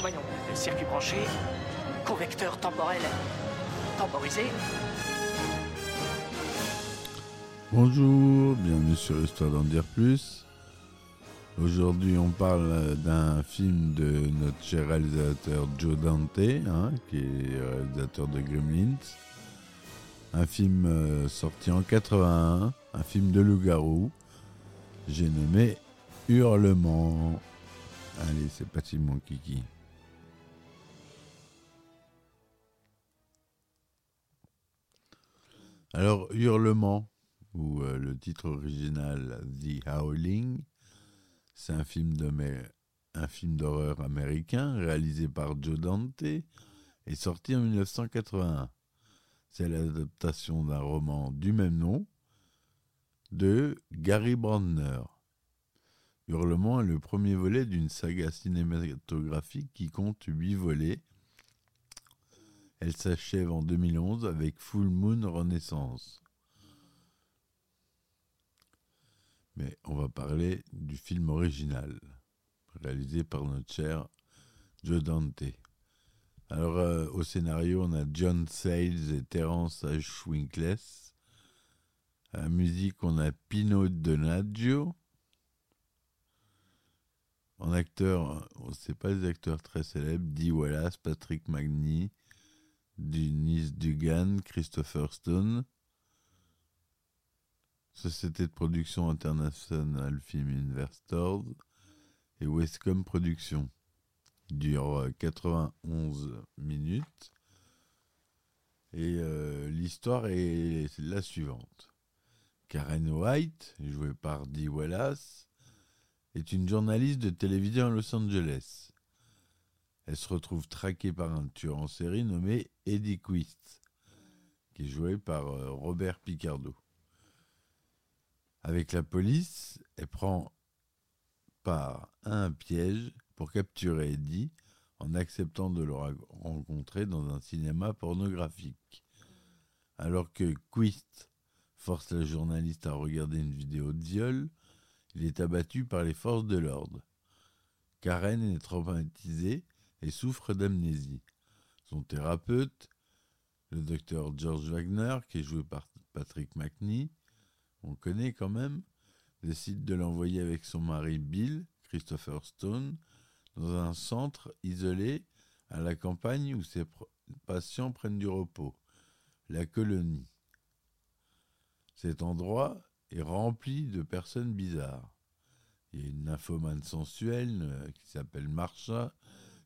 Voyons, le circuit branché, convecteur temporel temporisé. Bonjour, bienvenue sur Histoire d'en dire plus. Aujourd'hui, on parle d'un film de notre cher réalisateur Joe Dante, hein, qui est réalisateur de Gremlins. Un film euh, sorti en 81, un film de loup-garou. J'ai nommé Hurlement. Allez, c'est parti mon kiki. Alors, Hurlement, ou euh, le titre original The Howling, c'est un film de un film d'horreur américain réalisé par Joe Dante et sorti en 1981. C'est l'adaptation d'un roman du même nom de Gary Brandner. Hurlement est le premier volet d'une saga cinématographique qui compte huit volets. Elle s'achève en 2011 avec Full Moon Renaissance. Mais on va parler du film original, réalisé par notre cher Joe Dante. Alors, euh, au scénario, on a John Sayles et Terence H. À la musique, on a Pino Donaggio. En acteur, on ne sait pas des acteurs très célèbres, Dee Wallace, Patrick Magny, Denise Dugan, Christopher Stone. Société de production internationale Film Investors et Westcom Productions. Dure 91 minutes. Et euh, l'histoire est la suivante. Karen White, jouée par Dee Wallace, est une journaliste de télévision à Los Angeles. Elle se retrouve traquée par un tueur en série nommé Eddie Quist, qui est joué par euh, Robert Picardo. Avec la police, elle prend part à un piège pour capturer Eddie en acceptant de le rencontrer dans un cinéma pornographique. Alors que Quist force la journaliste à regarder une vidéo de viol, il est abattu par les forces de l'ordre. Karen est traumatisée et souffre d'amnésie. Son thérapeute, le docteur George Wagner, qui est joué par Patrick McNee, on connaît quand même, décide de l'envoyer avec son mari Bill, Christopher Stone, dans un centre isolé à la campagne où ses patients prennent du repos, la colonie. Cet endroit est rempli de personnes bizarres. Il y a une nymphomane sensuelle euh, qui s'appelle Marsha,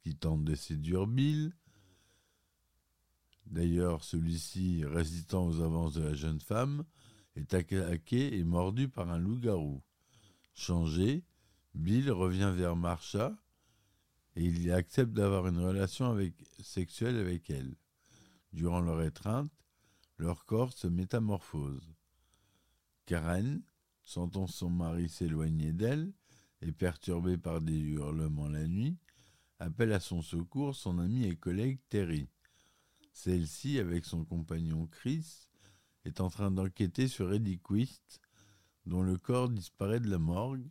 qui tente de séduire Bill. D'ailleurs, celui-ci, résistant aux avances de la jeune femme, est attaqué et mordu par un loup-garou. Changé, Bill revient vers Marsha et il accepte d'avoir une relation sexuelle avec elle. Durant leur étreinte, leur corps se métamorphose. Karen, sentant son mari s'éloigner d'elle et perturbée par des hurlements la nuit, appelle à son secours son ami et collègue Terry. Celle-ci, avec son compagnon Chris, est en train d'enquêter sur Eddie Quist, dont le corps disparaît de la morgue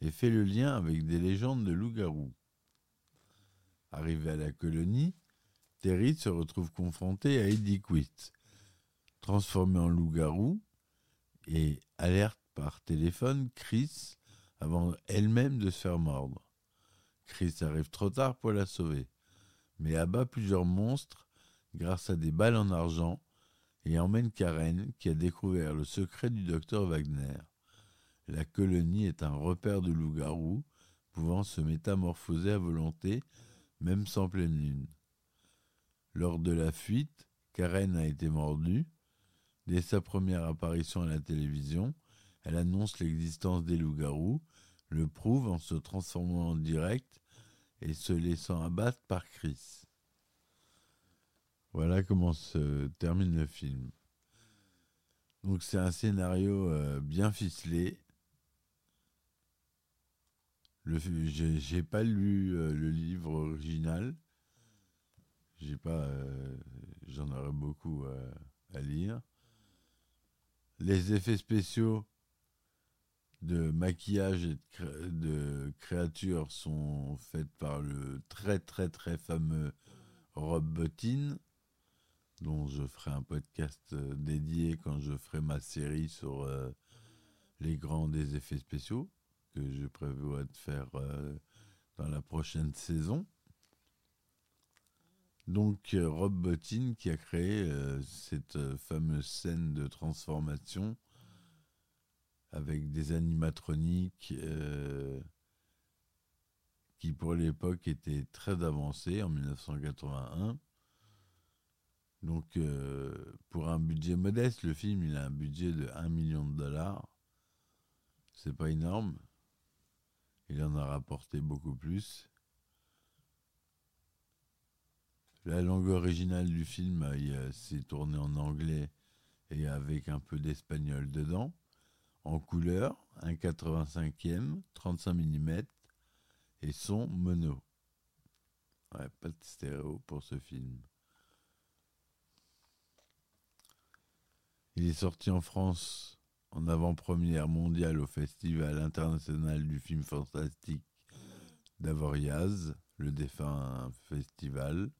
et fait le lien avec des légendes de loups-garous. Arrivé à la colonie, Terry se retrouve confronté à Eddie Quist, transformé en loup-garou, et alerte par téléphone Chris avant elle-même de se faire mordre. Chris arrive trop tard pour la sauver, mais abat plusieurs monstres grâce à des balles en argent et emmène Karen qui a découvert le secret du docteur Wagner. La colonie est un repère de loups-garous pouvant se métamorphoser à volonté, même sans pleine lune. Lors de la fuite, Karen a été mordue. Dès sa première apparition à la télévision, elle annonce l'existence des loups-garous, le prouve en se transformant en direct et se laissant abattre par Chris. Voilà comment se termine le film. Donc c'est un scénario euh, bien ficelé. J'ai pas lu euh, le livre original. J'ai euh, j'en aurais beaucoup à lire. Les effets spéciaux de maquillage et de, créatures sont faits par le très très très fameux Rob Bottin, dont je ferai un podcast euh, dédié quand je ferai ma série sur euh, les grands des effets spéciaux que je prévois de faire euh, dans la prochaine saison. Donc Rob Bottin qui a créé cette fameuse scène de transformation avec des animatroniques qui pour l'époque étaient très avancés en 1981 donc, euh, pour un budget modeste, le film, il a un budget de 1 million de dollars. C'est pas énorme. Il en a rapporté beaucoup plus. La langue originale du film, s'est tournée en anglais et avec un peu d'espagnol dedans. En couleur, un 85e, 35 mm et son mono. Ouais, pas de stéréo pour ce film. Il est sorti en France en avant-première mondiale au Festival international du film fantastique d'Avoriaz, le défunt festival,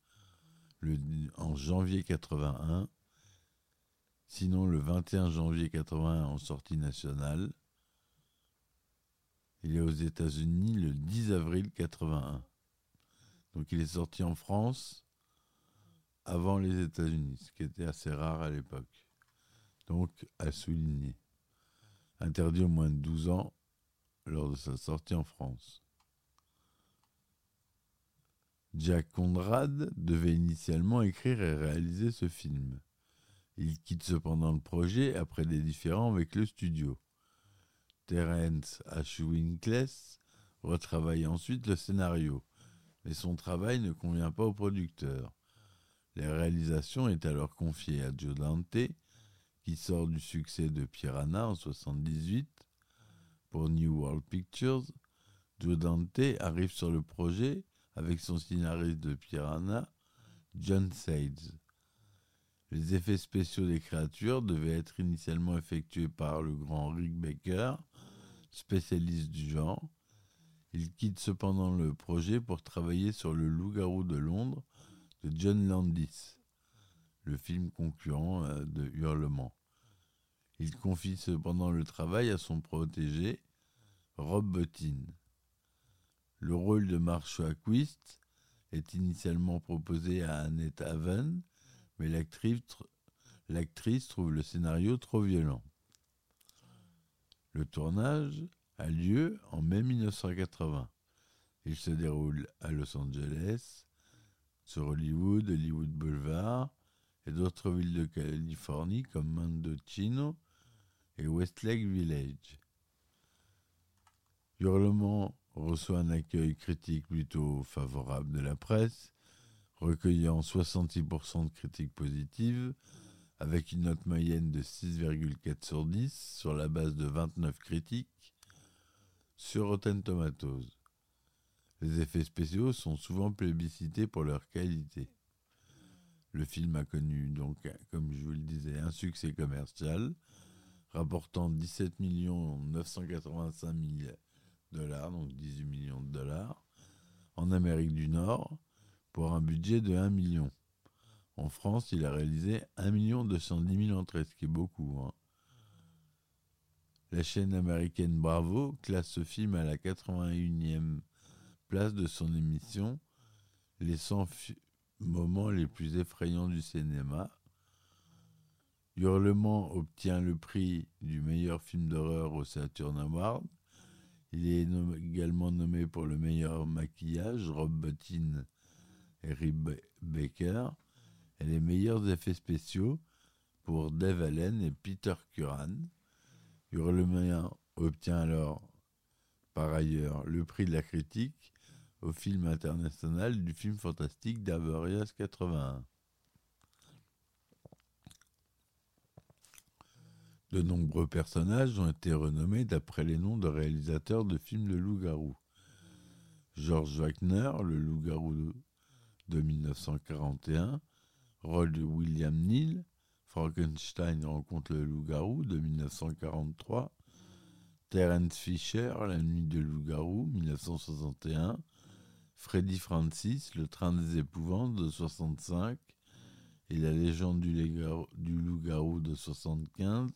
en janvier 81. Sinon, le 21 janvier 81 en sortie nationale. Il est aux États-Unis le 10 avril 81. Donc il est sorti en France avant les États-Unis, ce qui était assez rare à l'époque donc à souligner. Interdit au moins de 12 ans lors de sa sortie en France. Jack Conrad devait initialement écrire et réaliser ce film. Il quitte cependant le projet après des différends avec le studio. Terence H. Retravaille ensuite le scénario, mais son travail ne convient pas au producteur. La réalisation est alors confiée à Joe Dante, qui sort du succès de Piranha en 78 pour New World Pictures, Joe Dante arrive sur le projet avec son scénariste de Piranha, John Sades. Les effets spéciaux des créatures devaient être initialement effectués par le grand Rick Baker, spécialiste du genre. Il quitte cependant le projet pour travailler sur le loup-garou de Londres de John Landis le film concurrent euh, de Hurlement. Il confie cependant le travail à son protégé, Rob Bottin. Le rôle de Marshall Quist est initialement proposé à Annette Haven, mais l'actrice trouve le scénario trop violent. Le tournage a lieu en mai 1980. Il se déroule à Los Angeles, sur Hollywood, Hollywood Boulevard, et d'autres villes de Californie comme Mendocino et Westlake Village. Hurlement reçoit un accueil critique plutôt favorable de la presse, recueillant 66% de critiques positives, avec une note moyenne de 6,4 sur 10 sur la base de 29 critiques sur Rotten Tomatoes. Les effets spéciaux sont souvent plébiscités pour leur qualité. Le film a connu, donc, comme je vous le disais, un succès commercial, rapportant 17 985 000 dollars, donc 18 millions de dollars, en Amérique du Nord, pour un budget de 1 million. En France, il a réalisé 1 210 000 entrées, ce qui est beaucoup. Hein. La chaîne américaine Bravo classe ce film à la 81e place de son émission Les 100 moments les plus effrayants du cinéma. Hurlement obtient le prix du meilleur film d'horreur au Saturn Award. Il est également nommé pour le meilleur maquillage, Rob Bottin et Rib Baker, et les meilleurs effets spéciaux pour Dave Allen et Peter Curran. Hurlement obtient alors par ailleurs le prix de la critique au film international du film fantastique d'Averias 81. De nombreux personnages ont été renommés d'après les noms de réalisateurs de films de loup-garou. George Wagner, le loup-garou de 1941, Rod William Neal, Frankenstein rencontre le loup-garou de 1943, Terence Fisher, La nuit de loup-garou 1961, Freddy Francis, Le train des épouvantes de 65 et La légende du, loup-garou de 75.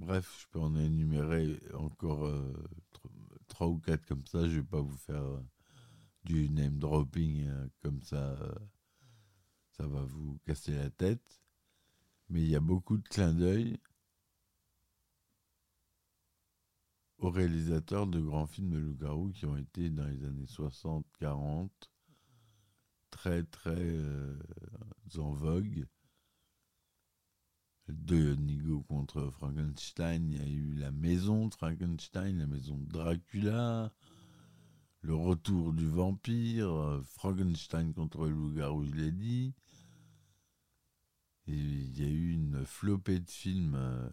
Bref, je peux en énumérer encore euh, trois ou quatre comme ça. Je vais pas vous faire euh, du name dropping euh, comme ça. ça va vous casser la tête. Mais il y a beaucoup de clins d'œil aux réalisateurs de grands films de loup-garou qui ont été dans les années 60-40 très très en vogue. De Nigo contre Frankenstein, il y a eu La Maison de Frankenstein, La Maison de Dracula, Le Retour du Vampire, Frankenstein contre le loup-garou, je l'ai dit. Il y a eu une flopée de films. Euh,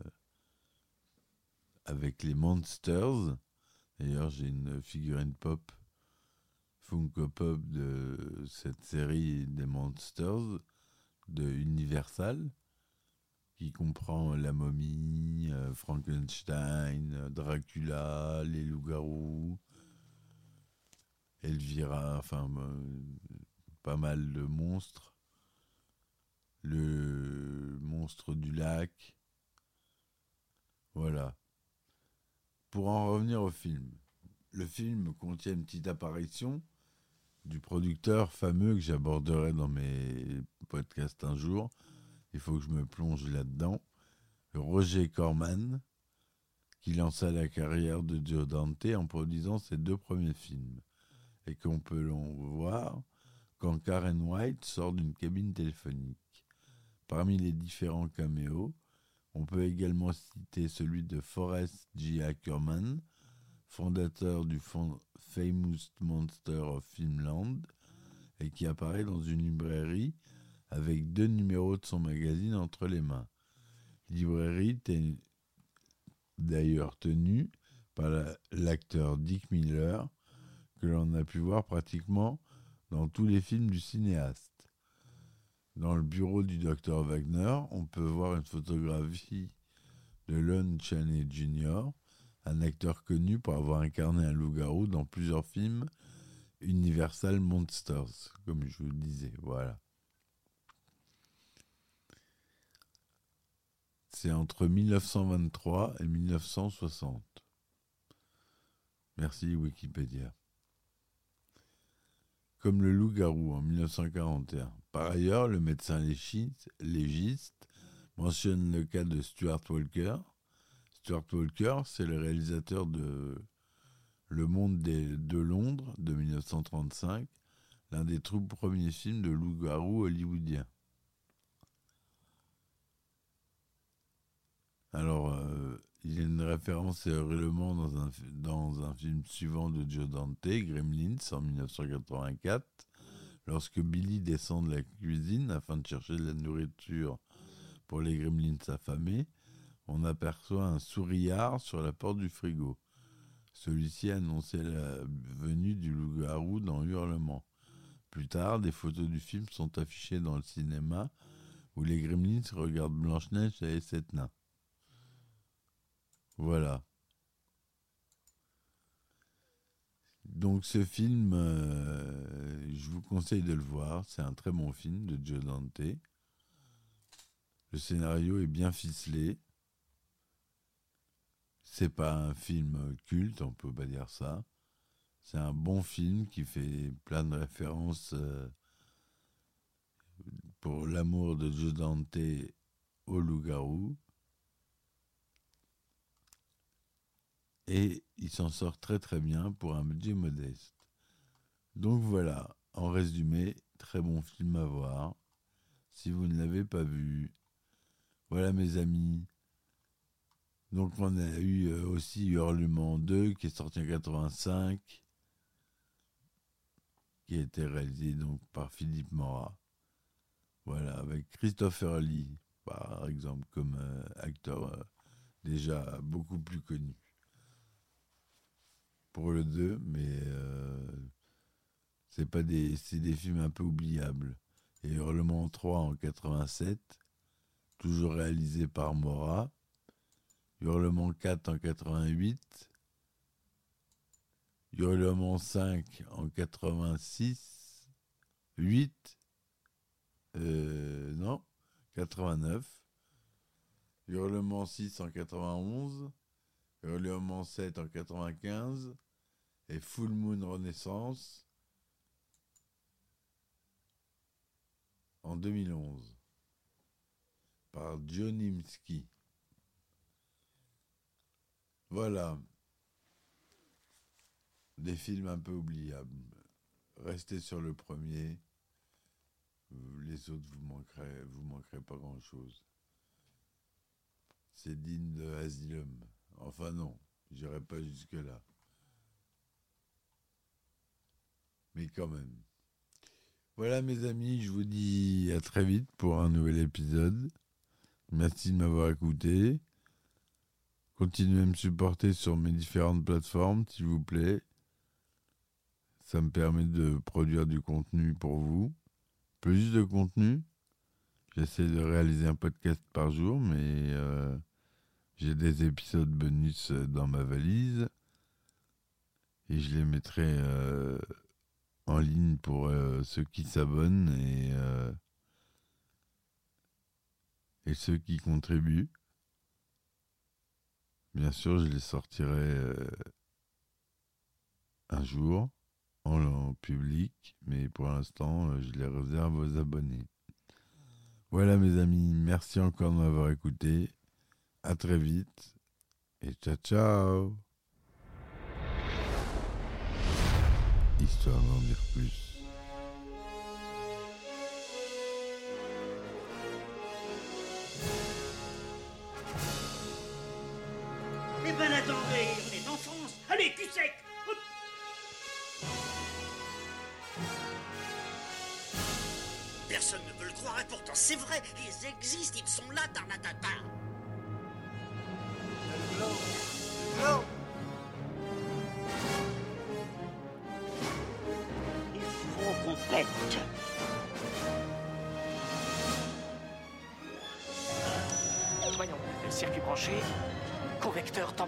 avec les Monsters. D'ailleurs, j'ai une figurine pop, Funko Pop de cette série des Monsters de Universal, qui comprend la momie, euh, Frankenstein, Dracula, les loups-garous, Elvira, enfin, euh, pas mal de monstres. Le monstre du lac. Voilà. Pour en revenir au film, le film contient une petite apparition du producteur fameux que j'aborderai dans mes podcasts un jour. Il faut que je me plonge là-dedans. Roger Corman, qui lança la carrière de Joe Dante en produisant ses deux premiers films, et qu'on peut l'en voir quand Karen White sort d'une cabine téléphonique. Parmi les différents caméos, on peut également citer celui de Forrest G. Ackerman, fondateur du Famous Monster of Filmland, et qui apparaît dans une librairie avec deux numéros de son magazine entre les mains. Librairie d'ailleurs tenue par l'acteur Dick Miller, que l'on a pu voir pratiquement dans tous les films du cinéaste. Dans le bureau du docteur Wagner, on peut voir une photographie de Lon Chaney Jr., un acteur connu pour avoir incarné un loup-garou dans plusieurs films Universal Monsters, comme je vous le disais. Voilà. C'est entre 1923 et 1960. Merci Wikipédia comme le loup-garou en 1941. Par ailleurs, le médecin légiste mentionne le cas de Stuart Walker. Stuart Walker, c'est le réalisateur de Le Monde de Londres de 1935, l'un des tout premiers films de loup-garou hollywoodien. Alors, euh, il y a une référence hurlement dans un, dans un film suivant de Joe Dante, Gremlins, en 1984, lorsque Billy descend de la cuisine afin de chercher de la nourriture pour les gremlins affamés, on aperçoit un souriard sur la porte du frigo. Celui-ci annonçait la venue du loup-garou dans Hurlement. Plus tard, des photos du film sont affichées dans le cinéma où les gremlins regardent Blanche-Neige et les sept. Voilà. Donc ce film, euh, je vous conseille de le voir. C'est un très bon film de Joe Dante. Le scénario est bien ficelé. C'est pas un film culte, on peut pas dire ça. C'est un bon film qui fait plein de références euh, pour l'amour de Joe Dante au loup-garou. Et il s'en sort très très bien pour un budget modeste. Donc voilà, en résumé, très bon film à voir. si vous ne l'avez pas vu. Voilà mes amis. Donc on a eu euh, aussi Hurlement 2 qui est sorti en 85, qui a été réalisé donc par Philippe Morat. Voilà, avec Christopher Lee, par exemple, comme euh, acteur euh, déjà beaucoup plus connu. Le 2, mais c'est pas des c'est des films un peu oubliables. Et Hurlement 3 en 87, toujours réalisé par Morat. Hurlement 4 en 88. Hurlement 5 en 86. 8. Euh, non, 89. Hurlement 6 en 91. Hurlement 7 en 95. Et Full Moon Renaissance en 2011 par Johnny Mski. Voilà. Des films un peu oubliables. Restez sur le premier. Les autres, vous manquerez, manquerez pas grand chose. C'est digne de Asylum. Enfin non, j'irai pas jusque là. Mais quand même. Voilà mes amis, je vous dis à très vite pour un nouvel épisode. Merci de m'avoir écouté. Continuez à me supporter sur mes différentes plateformes, s'il vous plaît. Ça me permet de produire du contenu pour vous. Plus de contenu. J'essaie de réaliser un podcast par jour, mais euh, j'ai des épisodes bonus dans ma valise. Et je les mettrai euh, en ligne pour euh, ceux qui s'abonnent et, euh, et ceux qui contribuent. Bien sûr, je les sortirai euh, un jour en, public, mais pour l'instant, je les réserve aux abonnés. Voilà mes amis, merci encore de m'avoir écouté. À très vite et ciao ciao histoire d'en dire plus. Eh ben attendez, on est en France. Allez, cul sec. Personne ne veut le croire et pourtant c'est vrai, ils existent, ils sont là, Tarnatata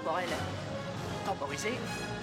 Voyons, le